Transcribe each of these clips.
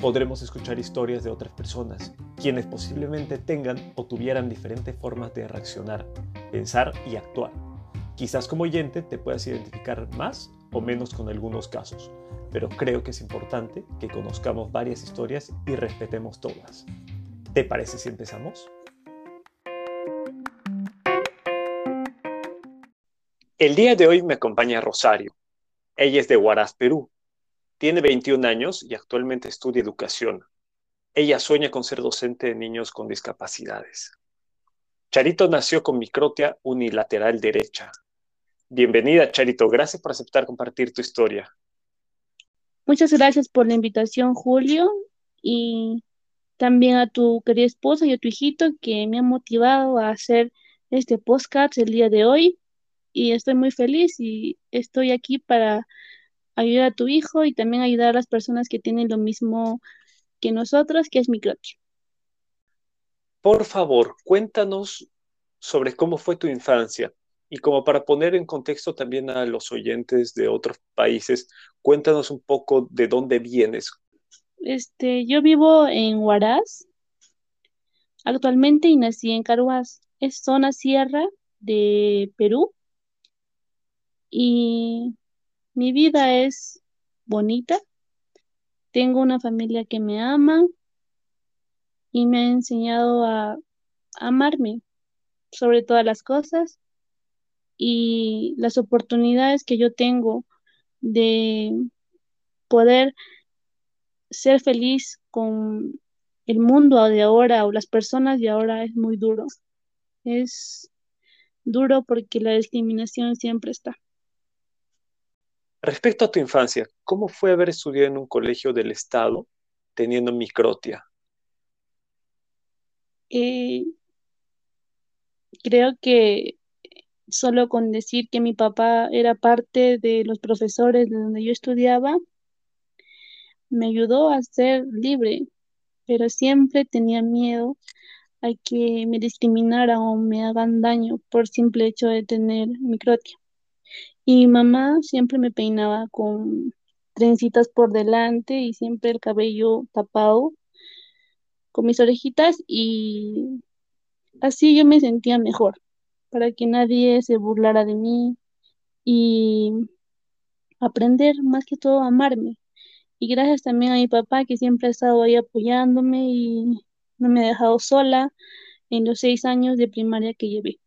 Podremos escuchar historias de otras personas, quienes posiblemente tengan o tuvieran diferentes formas de reaccionar, pensar y actuar. Quizás como oyente te puedas identificar más o menos con algunos casos, pero creo que es importante que conozcamos varias historias y respetemos todas. ¿Te parece si empezamos? El día de hoy me acompaña Rosario. Ella es de Huaraz, Perú. Tiene 21 años y actualmente estudia educación. Ella sueña con ser docente de niños con discapacidades. Charito nació con microtia unilateral derecha. Bienvenida, Charito. Gracias por aceptar compartir tu historia. Muchas gracias por la invitación, Julio, y también a tu querida esposa y a tu hijito que me han motivado a hacer este podcast el día de hoy y estoy muy feliz y estoy aquí para ayudar a tu hijo y también ayudar a las personas que tienen lo mismo que nosotros, que es microtia. Por favor, cuéntanos sobre cómo fue tu infancia y como para poner en contexto también a los oyentes de otros países, cuéntanos un poco de dónde vienes. Este, yo vivo en Huaraz actualmente y nací en Caruás, es zona sierra de Perú y mi vida es bonita. Tengo una familia que me ama y me ha enseñado a amarme sobre todas las cosas y las oportunidades que yo tengo de poder ser feliz con el mundo de ahora o las personas de ahora es muy duro. Es duro porque la discriminación siempre está. Respecto a tu infancia, ¿cómo fue haber estudiado en un colegio del Estado teniendo microtia? Eh, creo que solo con decir que mi papá era parte de los profesores de donde yo estudiaba, me ayudó a ser libre, pero siempre tenía miedo a que me discriminaran o me hagan daño por simple hecho de tener microtia. Y mamá siempre me peinaba con trencitas por delante y siempre el cabello tapado con mis orejitas y así yo me sentía mejor, para que nadie se burlara de mí y aprender más que todo a amarme. Y gracias también a mi papá que siempre ha estado ahí apoyándome y no me ha dejado sola en los seis años de primaria que llevé.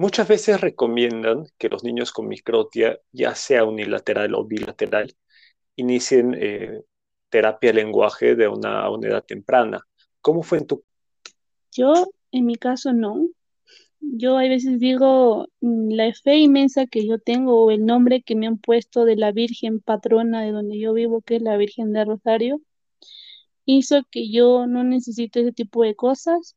Muchas veces recomiendan que los niños con microtia, ya sea unilateral o bilateral, inicien eh, terapia lenguaje de una, una edad temprana. ¿Cómo fue en tu? Yo, en mi caso, no. Yo a veces digo mm, la fe inmensa que yo tengo o el nombre que me han puesto de la Virgen patrona de donde yo vivo, que es la Virgen de Rosario, hizo que yo no necesite ese tipo de cosas.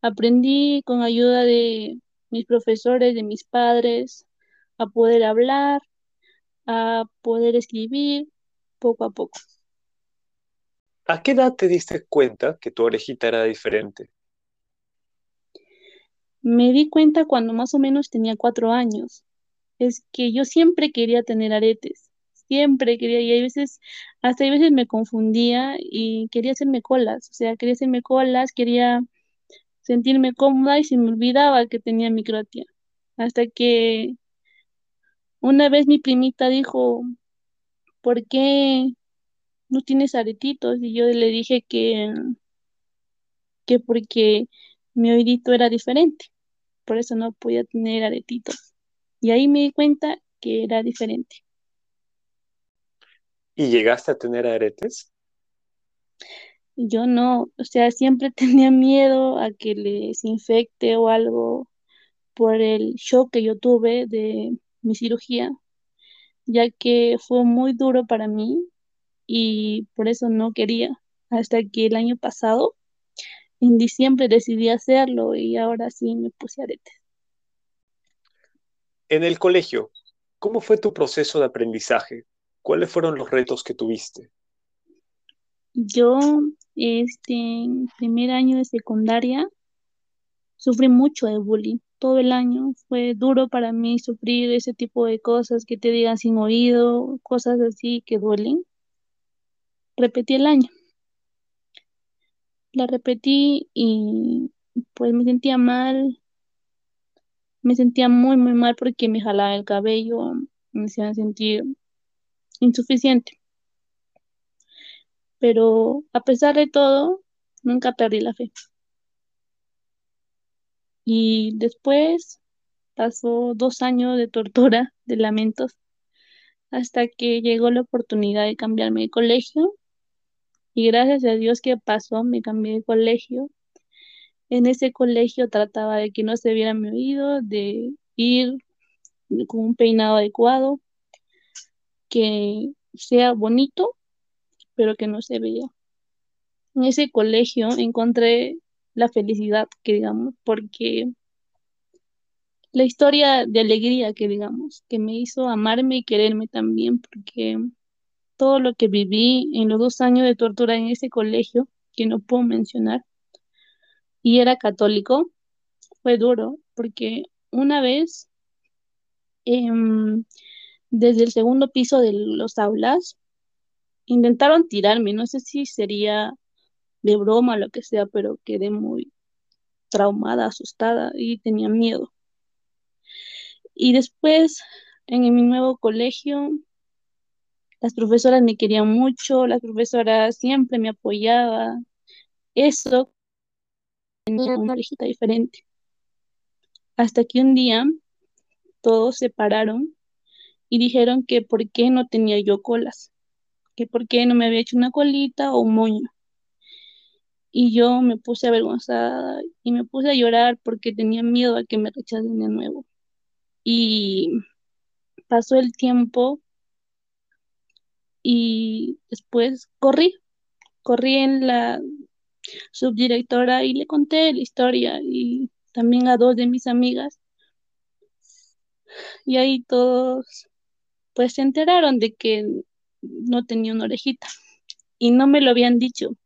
Aprendí con ayuda de mis profesores, de mis padres, a poder hablar, a poder escribir poco a poco. ¿A qué edad te diste cuenta que tu orejita era diferente? Me di cuenta cuando más o menos tenía cuatro años. Es que yo siempre quería tener aretes, siempre quería, y hay veces, hasta hay veces me confundía y quería hacerme colas, o sea, quería hacerme colas, quería sentirme cómoda y se me olvidaba que tenía microtia. Hasta que una vez mi primita dijo, ¿por qué no tienes aretitos? Y yo le dije que, que porque mi oídito era diferente, por eso no podía tener aretitos. Y ahí me di cuenta que era diferente. ¿Y llegaste a tener aretes? Yo no, o sea, siempre tenía miedo a que les infecte o algo por el shock que yo tuve de mi cirugía, ya que fue muy duro para mí y por eso no quería hasta que el año pasado, en diciembre, decidí hacerlo y ahora sí me puse aretes. En el colegio, ¿cómo fue tu proceso de aprendizaje? ¿Cuáles fueron los retos que tuviste? Yo, este, primer año de secundaria, sufrí mucho de bullying. Todo el año fue duro para mí sufrir ese tipo de cosas que te digan sin oído, cosas así que duelen. Repetí el año. La repetí y pues me sentía mal. Me sentía muy, muy mal porque me jalaba el cabello, me hacían sentir insuficiente. Pero a pesar de todo, nunca perdí la fe. Y después pasó dos años de tortura, de lamentos, hasta que llegó la oportunidad de cambiarme de colegio. Y gracias a Dios que pasó, me cambié de colegio. En ese colegio trataba de que no se viera mi oído, de ir con un peinado adecuado, que sea bonito, pero que no se vea. En ese colegio encontré la felicidad, que digamos, porque la historia de alegría, que digamos, que me hizo amarme y quererme también, porque todo lo que viví en los dos años de tortura en ese colegio, que no puedo mencionar, y era católico, fue duro, porque una vez, em, desde el segundo piso de los aulas, intentaron tirarme, no sé si sería de broma o lo que sea, pero quedé muy traumada, asustada y tenía miedo. Y después, en mi nuevo colegio, las profesoras me querían mucho, las profesoras siempre me apoyaban. Eso tenía una orejita diferente. Hasta que un día todos se pararon y dijeron que por qué no tenía yo colas, que por qué no me había hecho una colita o un moño. Y yo me puse avergonzada y me puse a llorar porque tenía miedo a que me rechacen de nuevo. Y pasó el tiempo y después corrí, corrí en la subdirectora y le conté la historia y también a dos de mis amigas. Y ahí todos pues se enteraron de que no tenía una orejita y no me lo habían dicho.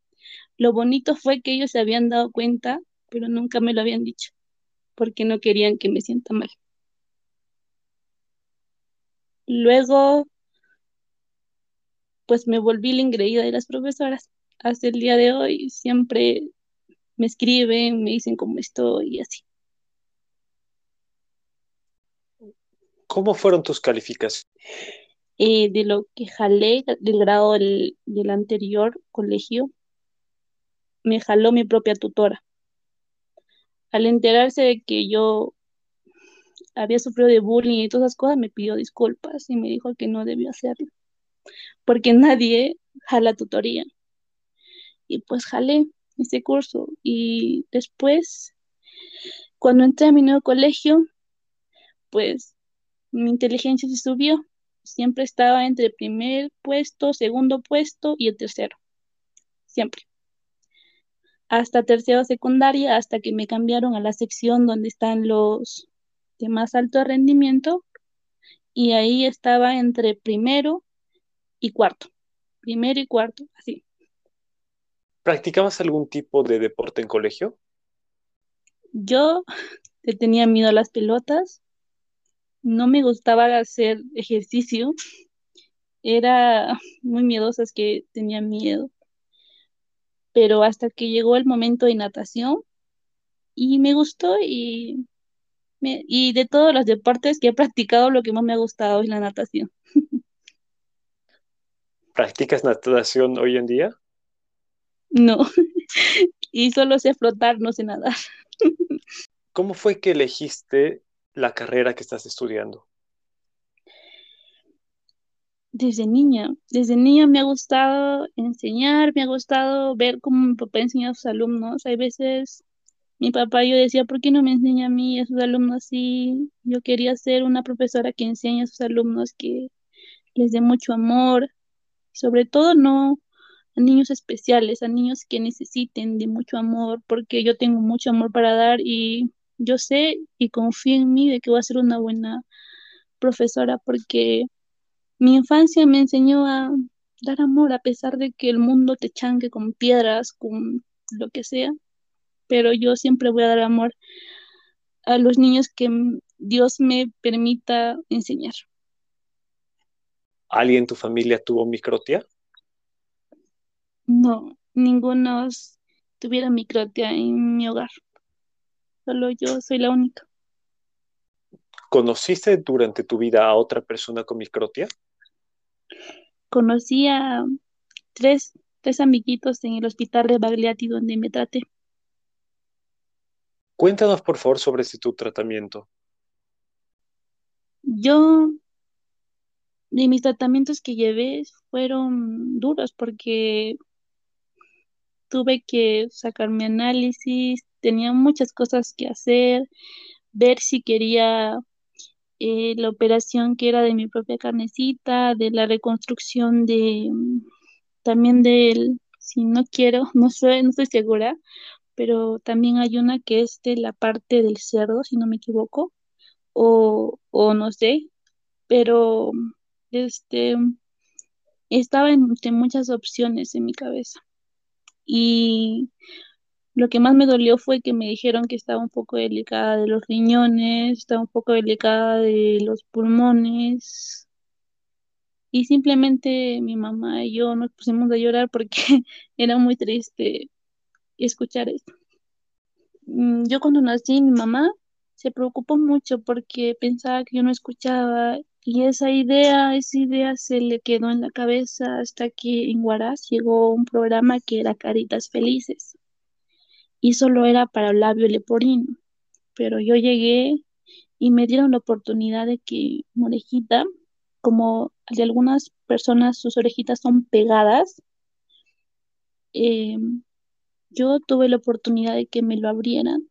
Lo bonito fue que ellos se habían dado cuenta, pero nunca me lo habían dicho, porque no querían que me sienta mal. Luego, pues me volví la ingreída de las profesoras. Hasta el día de hoy siempre me escriben, me dicen cómo estoy y así. ¿Cómo fueron tus calificaciones? Eh, de lo que jalé del grado del, del anterior colegio, me jaló mi propia tutora. Al enterarse de que yo había sufrido de bullying y todas esas cosas, me pidió disculpas y me dijo que no debía hacerlo, porque nadie jala tutoría. Y pues jalé ese curso y después, cuando entré a mi nuevo colegio, pues mi inteligencia se subió. Siempre estaba entre primer puesto, segundo puesto y el tercero. Siempre hasta tercero secundaria, hasta que me cambiaron a la sección donde están los de más alto rendimiento y ahí estaba entre primero y cuarto, primero y cuarto, así. ¿Practicabas algún tipo de deporte en colegio? Yo tenía miedo a las pelotas, no me gustaba hacer ejercicio, era muy miedosa, es que tenía miedo pero hasta que llegó el momento de natación y me gustó y, y de todos los deportes que he practicado, lo que más me ha gustado es la natación. ¿Practicas natación hoy en día? No, y solo sé flotar, no sé nadar. ¿Cómo fue que elegiste la carrera que estás estudiando? desde niña. Desde niña me ha gustado enseñar, me ha gustado ver cómo mi papá enseña a sus alumnos. Hay veces mi papá yo decía, ¿por qué no me enseña a mí a sus alumnos así? Yo quería ser una profesora que enseñe a sus alumnos, que les dé mucho amor. Sobre todo no a niños especiales, a niños que necesiten de mucho amor, porque yo tengo mucho amor para dar y yo sé y confío en mí de que voy a ser una buena profesora porque mi infancia me enseñó a dar amor a pesar de que el mundo te chanque con piedras, con lo que sea, pero yo siempre voy a dar amor a los niños que Dios me permita enseñar. ¿Alguien en tu familia tuvo microtia? No, ninguno tuviera microtia en mi hogar. Solo yo soy la única. ¿Conociste durante tu vida a otra persona con microtia? Conocí a tres, tres amiguitos en el hospital de Bagliati donde me traté. Cuéntanos, por favor, sobre ese tu tratamiento. Yo, de mis tratamientos que llevé fueron duros porque tuve que sacarme análisis, tenía muchas cosas que hacer, ver si quería eh, la operación que era de mi propia carnecita, de la reconstrucción de también del, si no quiero, no sé, no estoy segura, pero también hay una que es de la parte del cerdo, si no me equivoco, o, o no sé, pero este estaba entre muchas opciones en mi cabeza. Y lo que más me dolió fue que me dijeron que estaba un poco delicada de los riñones, estaba un poco delicada de los pulmones. Y simplemente mi mamá y yo nos pusimos a llorar porque era muy triste escuchar esto. Mm, yo cuando nací, mi mamá se preocupó mucho porque pensaba que yo no escuchaba y esa idea, esa idea se le quedó en la cabeza hasta que en Huaraz llegó un programa que era Caritas Felices y solo era para el labio leporino. Pero yo llegué y me dieron la oportunidad de que mi orejita, como de algunas personas sus orejitas son pegadas, em, yo tuve la oportunidad de que me lo abrieran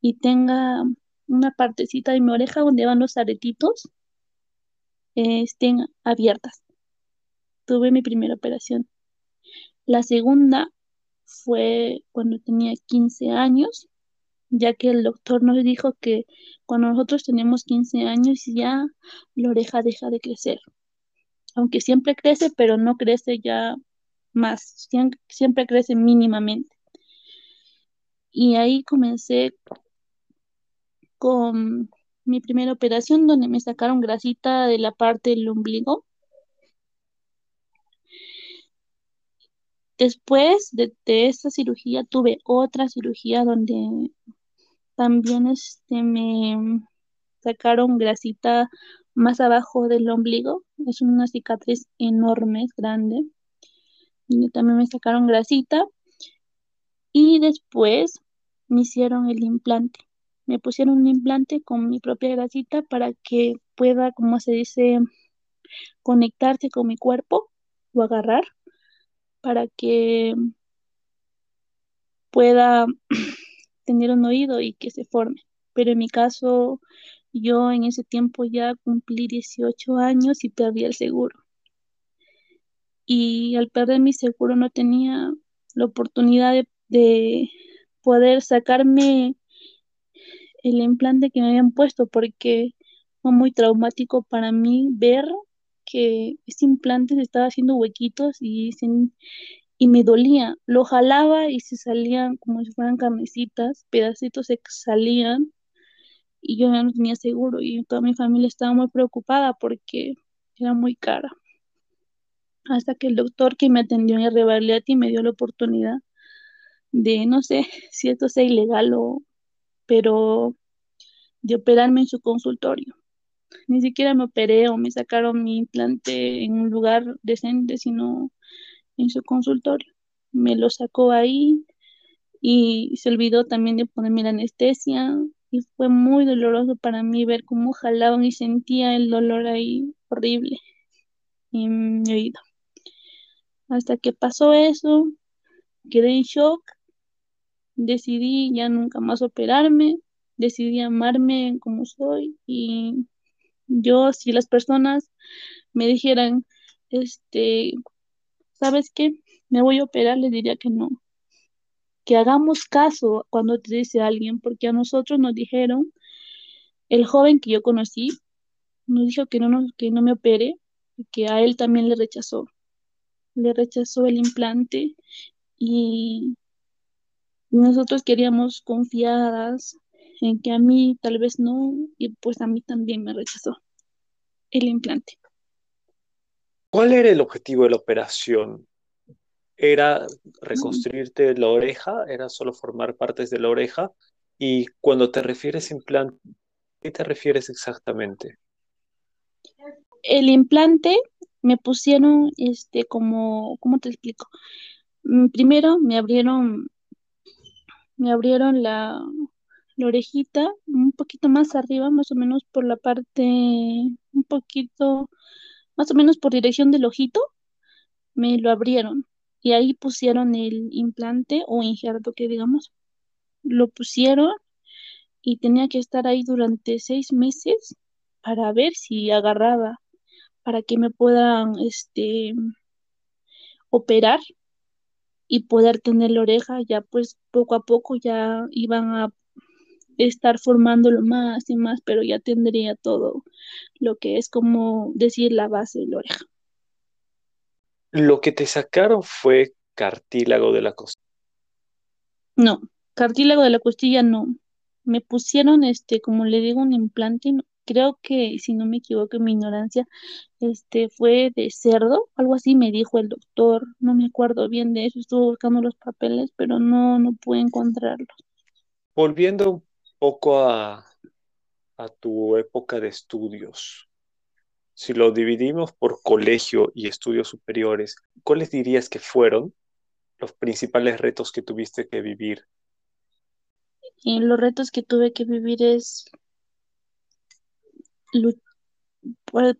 y tenga una partecita de mi oreja donde van los aretitos estén abiertas. Tuve mi primera operación. La segunda fue cuando tenía 15 años, ya que el doctor nos dijo que cuando nosotros tenemos 15 años ya la oreja deja de crecer. Aunque siempre crece, pero no crece ya más, siempre, crece mínimamente. Y ahí comencé con mi primera operación donde me sacaron grasita de la parte del ombligo. Después de, esta cirugía tuve otra cirugía donde también este, me sacaron grasita más abajo del ombligo. Es una cicatriz enorme, grande. Y también me sacaron grasita. Y después me hicieron el implante. Me pusieron un implante con mi propia grasita para que pueda, como se dice, conectarse con mi cuerpo o agarrar para que pueda tener un oído y que se forme. Pero en mi caso, yo en ese tiempo ya cumplí 18 años y perdí el seguro. Y al perder mi seguro no tenía la oportunidad de, de poder sacarme el implante que me habían puesto porque fue muy traumático para mí ver que ese implante se estaba haciendo huequitos y, y me dolía. Lo jalaba y se salían como si fueran carnecitas, pedacitos se salían y yo ya no tenía seguro y toda mi familia estaba muy preocupada porque era muy cara. Hasta que el doctor que me atendió en y me dio la oportunidad de, no sé si esto sea ilegal o, pero de operarme en su consultorio. Ni siquiera me operé o me sacaron mi implante en un lugar decente, sino en su consultorio. Me lo sacó ahí y se olvidó también de ponerme la anestesia y fue muy doloroso para mí ver cómo jalaban y sentía el dolor ahí horrible en mi oído. Hasta que pasó eso, quedé en shock, decidí ya nunca más operarme, decidí amarme como soy y yo, si las personas me dijeran, este, ¿sabes qué? Me voy a operar, le diría que no. Que hagamos caso cuando te dice alguien, porque a nosotros nos dijeron, el joven que yo conocí, nos dijo que no, que no me opere, y que a él también le rechazó. Le rechazó el implante y nosotros queríamos confiadas en que a mí tal vez no, y pues a mí también me rechazó el implante. ¿Cuál era el objetivo de la operación? ¿Era reconstruirte la oreja? ¿Era solo formar partes de la oreja? Y cuando te refieres a implante, ¿qué te refieres exactamente? El implante me pusieron, este, como, ¿cómo te explico? Mm, primero me abrieron, me abrieron la, orejita un poquito más arriba, más o menos por la parte, un poquito, más o menos por dirección del ojito, me lo abrieron. Y ahí pusieron el implante o injerto que digamos, lo pusieron y tenía que estar ahí durante seis meses para ver si agarraba, para que me puedan, este, operar y poder tener la oreja, ya pues poco a poco ya iban a estar formándolo más y más, pero ya tendría todo lo que es como decir la base de la oreja. Lo que te sacaron fue cartílago de la costilla. No, cartílago de la costilla no. Me pusieron, este, como le digo, un implante. Creo que, si no me equivoco en mi ignorancia, este fue de cerdo, algo así me dijo el doctor. No me acuerdo bien de eso. Estuve buscando los papeles, pero no, no pude encontrarlos. Volviendo un poco a, a tu época de estudios, si lo dividimos por colegio y estudios superiores, ¿cuáles dirías que fueron los principales retos que tuviste que vivir? Y los retos que tuve que vivir es,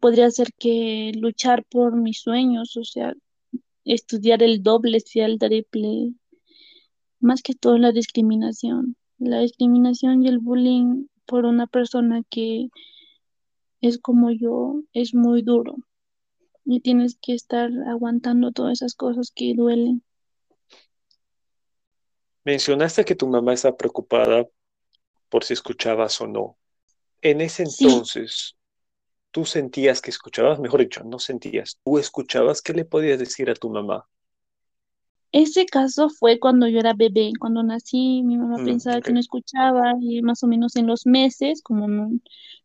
podría ser que luchar por mis sueños, o sea, estudiar el doble, sea el triple, más que todo la discriminación la discriminación y el bullying por una persona que es como yo es muy duro y tienes que estar aguantando todas esas cosas que duelen. Mencionaste que tu mamá estaba preocupada por si escuchabas o no. En ese entonces, ¿tú sentías que escuchabas? Mejor dicho, no sentías. ¿Tú escuchabas? ¿Qué le podías decir a tu mamá? Ese caso fue cuando yo era bebé, cuando nací, mi mamá Mm, pensaba que no escuchaba y más o menos en los meses, como no,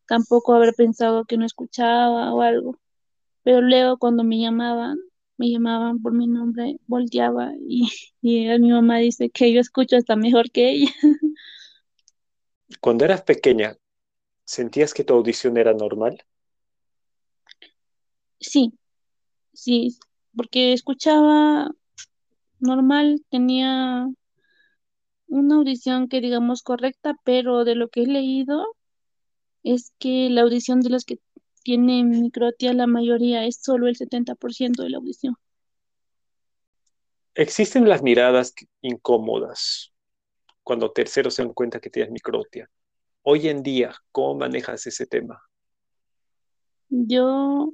tampoco haber pensado que no escuchaba o algo. Pero luego cuando me llamaban, me llamaban por mi nombre, volteaba y, y mi mamá dice que yo escucho hasta mejor que ella. Cuando eras pequeña, ¿sentías que tu audición era normal? Sí, sí, porque escuchaba normal, tenía una audición que digamos correcta, pero de lo que he leído es que la audición de los que tienen microtia, la mayoría es solo el 70% de la audición. Existen las miradas incómodas cuando terceros se dan cuenta que tienes microtia. Hoy en día, ¿cómo manejas ese tema? Yo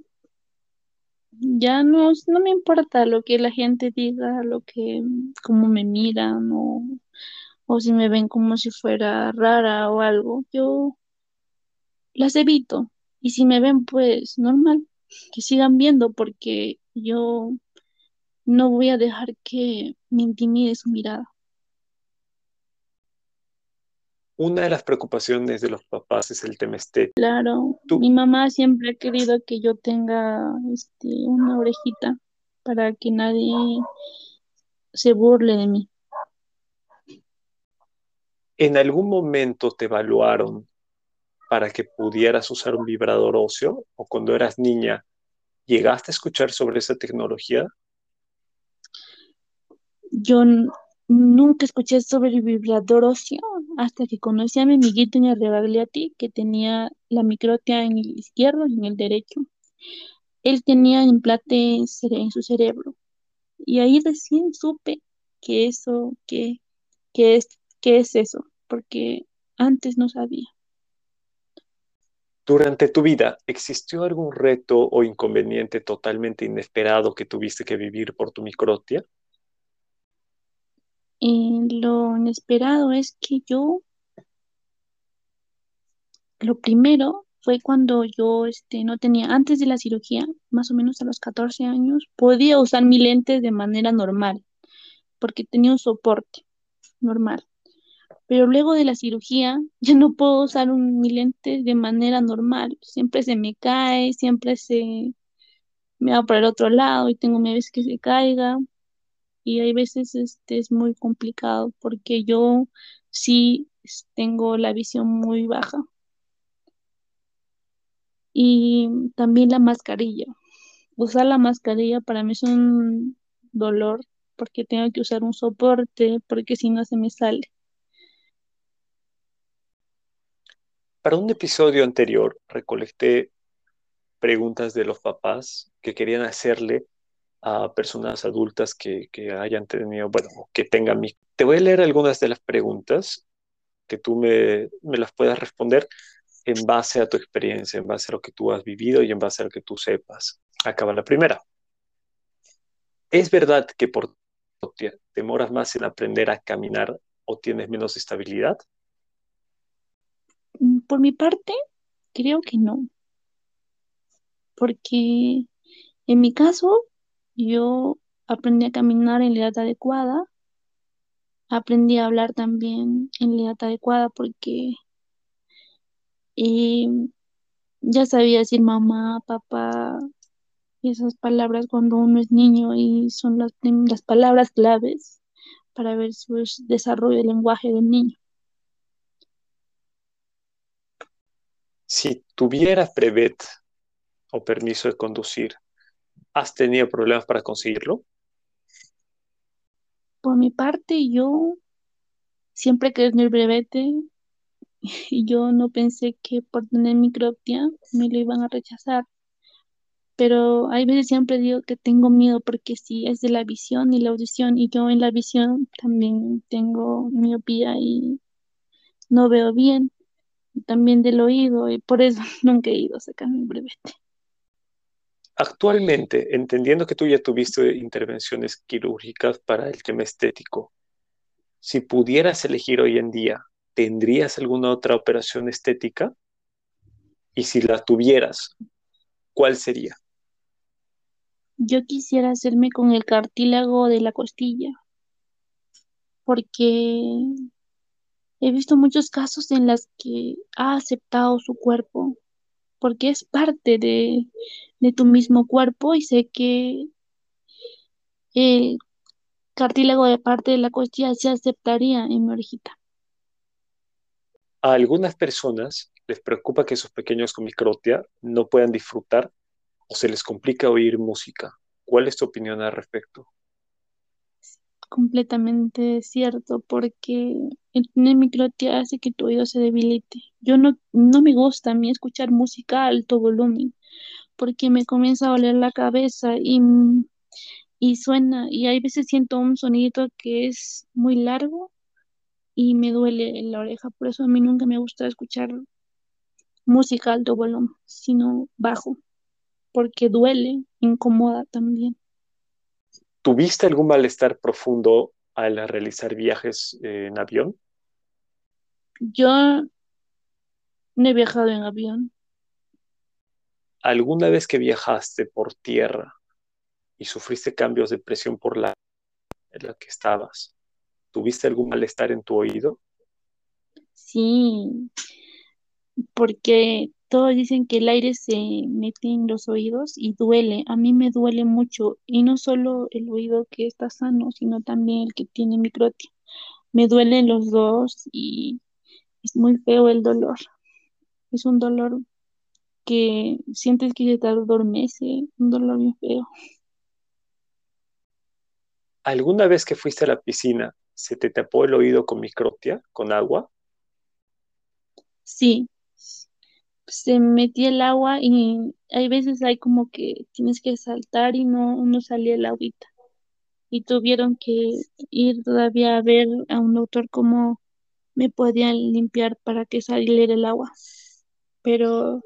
ya no, no me importa lo que la gente diga, lo que, cómo me miran o, o si me ven como si fuera rara o algo. Yo las evito. Y si me ven, pues normal, que sigan viendo porque yo no voy a dejar que me intimide su mirada. Una de las preocupaciones de los papás es el tema estético. Claro, Tú, mi mamá siempre ha querido que yo tenga este, una orejita para que nadie se burle de mí. ¿en algún momento te evaluaron para que pudieras usar un vibrador óseo? ¿O cuando eras niña, llegaste a escuchar sobre esa tecnología? Yo nunca escuché sobre el vibrador óseo hasta que conocí a mi amiguito en el Rebagliati que tenía la microtia en el izquierdo y en el derecho. Él tenía implante en su cerebro y ahí recién supe que eso, que, es, es eso, porque antes no sabía. Durante tu vida, ¿existió algún reto o inconveniente totalmente inesperado que tuviste que vivir por tu microtia? Eh, lo inesperado es que yo, lo primero fue cuando yo este, no tenía, antes de la cirugía, más o menos a los 14 años, podía usar mi lentes de manera normal, porque tenía un soporte normal. Pero luego de la cirugía ya no puedo usar mi lente de manera normal. Siempre se me cae, siempre se me va para el otro lado y tengo veces que se caiga. Y hay veces este es muy complicado porque yo sí tengo la visión muy baja. Y también la mascarilla. Usar la mascarilla para mí es un dolor porque tengo que usar un soporte, porque si no se me sale. Para un episodio anterior recolecté preguntas de los papás que querían hacerle a personas adultas que, hayan tenido, bueno, que tengan mi... Te voy a leer algunas de las preguntas que tú me, me las puedas responder en base a tu experiencia, en base a lo que tú has vivido y en base a lo que tú sepas. Acaba la primera. ¿Es verdad que por demoras más en aprender a caminar o tienes menos estabilidad? Mm, por mi parte, creo que no. Porque en mi caso, yo aprendí a caminar en la edad adecuada. Aprendí a hablar también en la edad adecuada porque eh, ya sabía decir mamá, papá, esas palabras cuando uno es niño y son las, las palabras claves para ver su desarrollo del lenguaje del niño. Si tuvieras brevet o permiso de conducir, ¿has tenido problemas para conseguirlo? Por mi parte, yo siempre quería tener brevete y yo no pensé que por tener microptia me lo iban a rechazar. Pero hay veces siempre digo que tengo miedo porque sí, es de la visión y la audición y yo en la visión también tengo miopía y no veo bien también del oído y por eso nunca he ido a sacar mi brevete. Actualmente, entendiendo que tú ya tuviste intervenciones quirúrgicas para el tema estético, si pudieras elegir hoy en día, ¿tendrías alguna otra operación estética? Y si la tuvieras, ¿cuál sería? Yo quisiera hacerme con el cartílago de la costilla, porque He visto muchos casos en los que ha aceptado su cuerpo, porque es parte de, tu mismo cuerpo y sé que el cartílago de parte de la costilla se aceptaría en mi orejita. A algunas personas les preocupa que sus pequeños con microtia no puedan disfrutar o se les complica oír música. ¿Cuál es tu opinión al respecto? Completamente cierto, porque el tener microtia hace que tu oído se debilite. Yo no, no me gusta a mí escuchar música a alto volumen, porque me comienza a doler la cabeza y, y suena, y hay veces siento un sonidito que es muy largo y me duele en la oreja, por eso a mí nunca me gusta escuchar música a alto volumen, sino bajo, porque duele, incomoda también. ¿Tuviste algún malestar profundo al realizar viajes eh, en avión? Yo no he viajado en avión. ¿Alguna vez que viajaste por tierra y sufriste cambios de presión por la en la que estabas, ¿tuviste algún malestar en tu oído? Sí, porque todos dicen que el aire se mete en los oídos y duele. A mí me duele mucho. Y no solo el oído que está sano, sino también el que tiene microtia. Me duelen los dos y es muy feo el dolor. Es un dolor que sientes que se te adormece, un dolor muy feo. ¿Alguna vez que fuiste a la piscina, se te tapó el oído con microtia, con agua? Sí, se metía el agua y hay veces hay como que tienes que saltar y no, no salía el agüita. Y tuvieron que ir todavía a ver a un doctor cómo me podían limpiar para que saliera el agua. Pero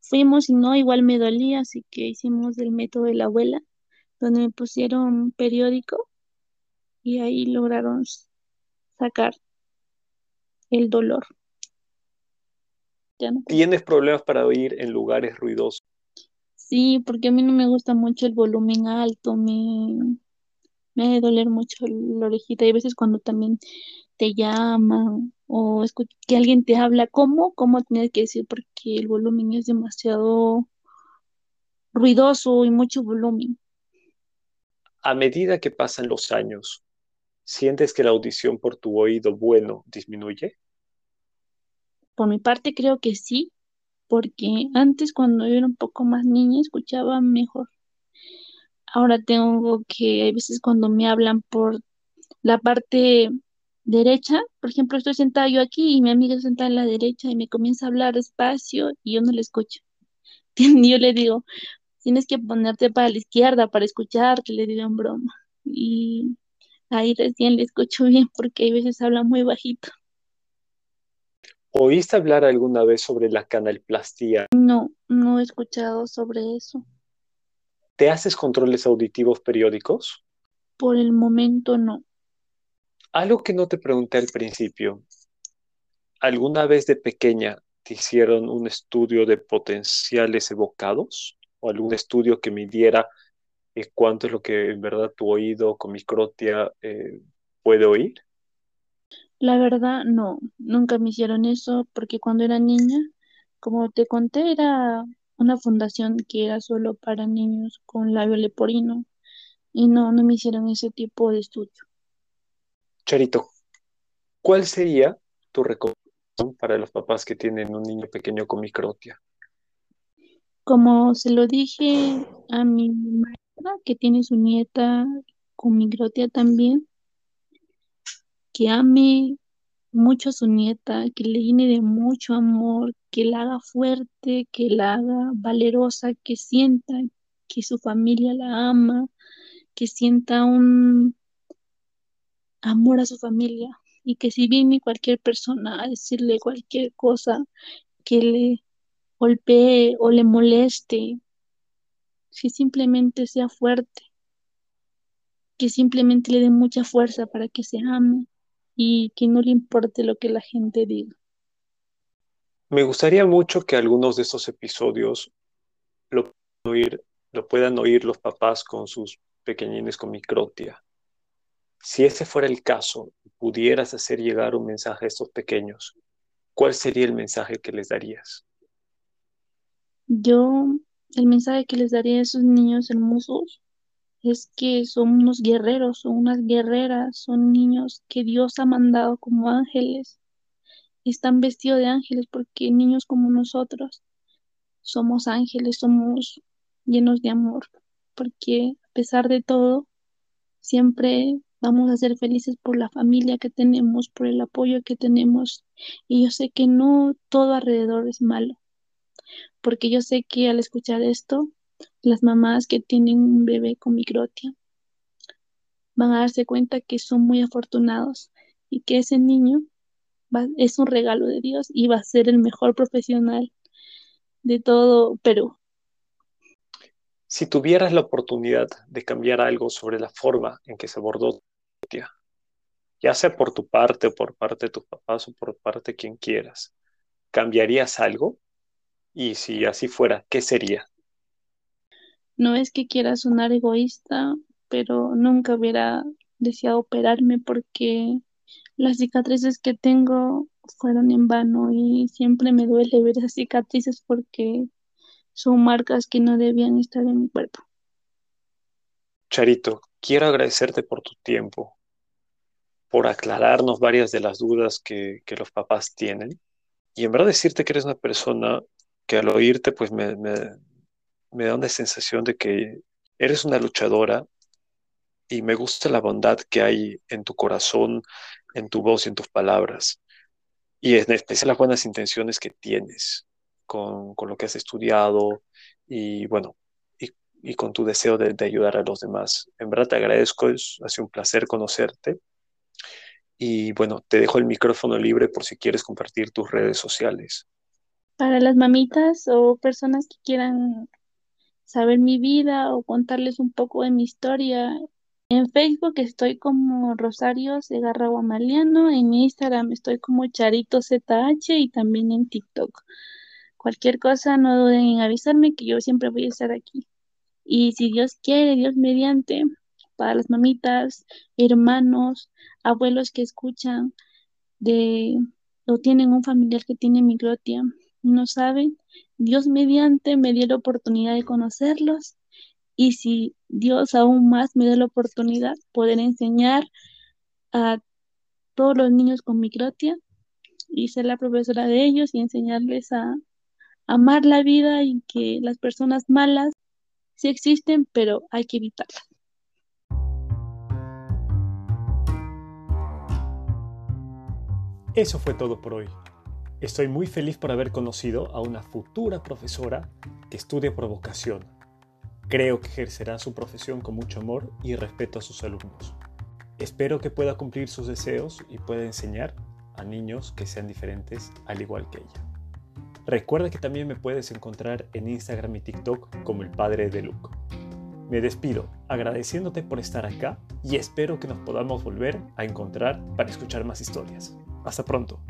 fuimos y no, igual me dolía, así que hicimos el método de la abuela, donde me pusieron un periódico y ahí lograron sacar el dolor. ¿Tienes problemas para oír en lugares ruidosos? Sí, porque a mí no me gusta mucho el volumen alto, me, me hace doler mucho la orejita y a veces cuando también te llaman o que alguien te habla, ¿cómo? ¿Cómo tienes que decir? Porque el volumen es demasiado ruidoso y mucho volumen. A medida que pasan los años, ¿sientes que la audición por tu oído bueno disminuye? Por mi parte creo que sí, porque antes cuando yo era un poco más niña escuchaba mejor. Ahora tengo que, hay veces cuando me hablan por la parte derecha, por ejemplo, estoy sentada yo aquí y mi amiga está sentada en la derecha y me comienza a hablar despacio y yo no le escucho. yo le digo, tienes que ponerte para la izquierda para escuchar, que le digo en broma. Y ahí recién le escucho bien porque hay veces habla muy bajito. ¿Oíste hablar alguna vez sobre la canalplastía? No, no he escuchado sobre eso. ¿Te haces controles auditivos periódicos? Por el momento no. Algo que no te pregunté al principio. ¿Alguna vez de pequeña te hicieron un estudio de potenciales evocados? ¿O algún estudio que midiera eh, cuánto es lo que en verdad tu oído con microtia eh, puede oír? La verdad, no, nunca me hicieron eso porque cuando era niña, como te conté, era una fundación que era solo para niños con labio leporino y no, no me hicieron ese tipo de estudio. Charito, ¿cuál sería tu recomendación para los papás que tienen un niño pequeño con microtia? Como se lo dije a mi maestra que tiene su nieta con microtia también, que ame mucho a su nieta, que le llene de mucho amor, que la haga fuerte, que la haga valerosa, que sienta que su familia la ama, que sienta un amor a su familia. Y que si viene cualquier persona a decirle cualquier cosa que le golpee o le moleste, que simplemente sea fuerte, que simplemente le dé mucha fuerza para que se ame y que no le importe lo que la gente diga. Me gustaría mucho que algunos de estos episodios lo, oír, lo puedan oír los papás con sus pequeñines con microtia. Si ese fuera el caso, pudieras hacer llegar un mensaje a estos pequeños, ¿cuál sería el mensaje que les darías? Yo, el mensaje que les daría a esos niños hermosos es que son unos guerreros, son unas guerreras, son niños que Dios ha mandado como ángeles. Están vestidos de ángeles porque niños como nosotros somos ángeles, somos llenos de amor, porque a pesar de todo, siempre vamos a ser felices por la familia que tenemos, por el apoyo que tenemos. Y yo sé que no todo alrededor es malo, porque yo sé que al escuchar esto, las mamás que tienen un bebé con microtia van a darse cuenta que son muy afortunados y que ese niño es un regalo de Dios y va a ser el mejor profesional de todo Perú. Si tuvieras la oportunidad de cambiar algo sobre la forma en que se abordó ya sea por tu parte o por parte de tus papás o por parte de quien quieras, ¿cambiarías algo? Y si así fuera, ¿qué sería? No es que quiera sonar egoísta, pero nunca hubiera deseado operarme porque las cicatrices que tengo fueron en vano y siempre me duele ver esas cicatrices porque son marcas que no debían estar en mi cuerpo. Charito, quiero agradecerte por tu tiempo, por aclararnos varias de las dudas que, los papás tienen. Y en verdad decirte que eres una persona que al oírte pues me, me da una sensación de que eres una luchadora y me gusta la bondad que hay en tu corazón, en tu voz y en tus palabras. Y en especial las buenas intenciones que tienes con, lo que has estudiado y bueno, y, con tu deseo de, de, ayudar a los demás. En verdad te agradezco, es, ha sido un placer conocerte. Y bueno, te dejo el micrófono libre por si quieres compartir tus redes sociales. Para las mamitas o personas que quieran saber mi vida o contarles un poco de mi historia, en Facebook estoy como Rosario Segarra Guamaliano, en Instagram estoy como Charito ZH y también en TikTok. Cualquier cosa, no duden en avisarme que yo siempre voy a estar aquí. Y si Dios quiere, Dios mediante, para las mamitas, hermanos, abuelos que escuchan de o tienen un familiar que tiene microtia, no saben, Dios mediante me dio la oportunidad de conocerlos y si Dios aún más me da la oportunidad poder enseñar a todos los niños con microtia y ser la profesora de ellos y enseñarles a amar la vida y que las personas malas sí existen, pero hay que evitarlas. Eso fue todo por hoy. Estoy muy feliz por haber conocido a una futura profesora que estudia por vocación. Creo que ejercerá su profesión con mucho amor y respeto a sus alumnos. Espero que pueda cumplir sus deseos y pueda enseñar a niños que sean diferentes al igual que ella. Recuerda que también me puedes encontrar en Instagram y TikTok como el padre de Luke. Me despido agradeciéndote por estar acá y espero que nos podamos volver a encontrar para escuchar más historias. Hasta pronto.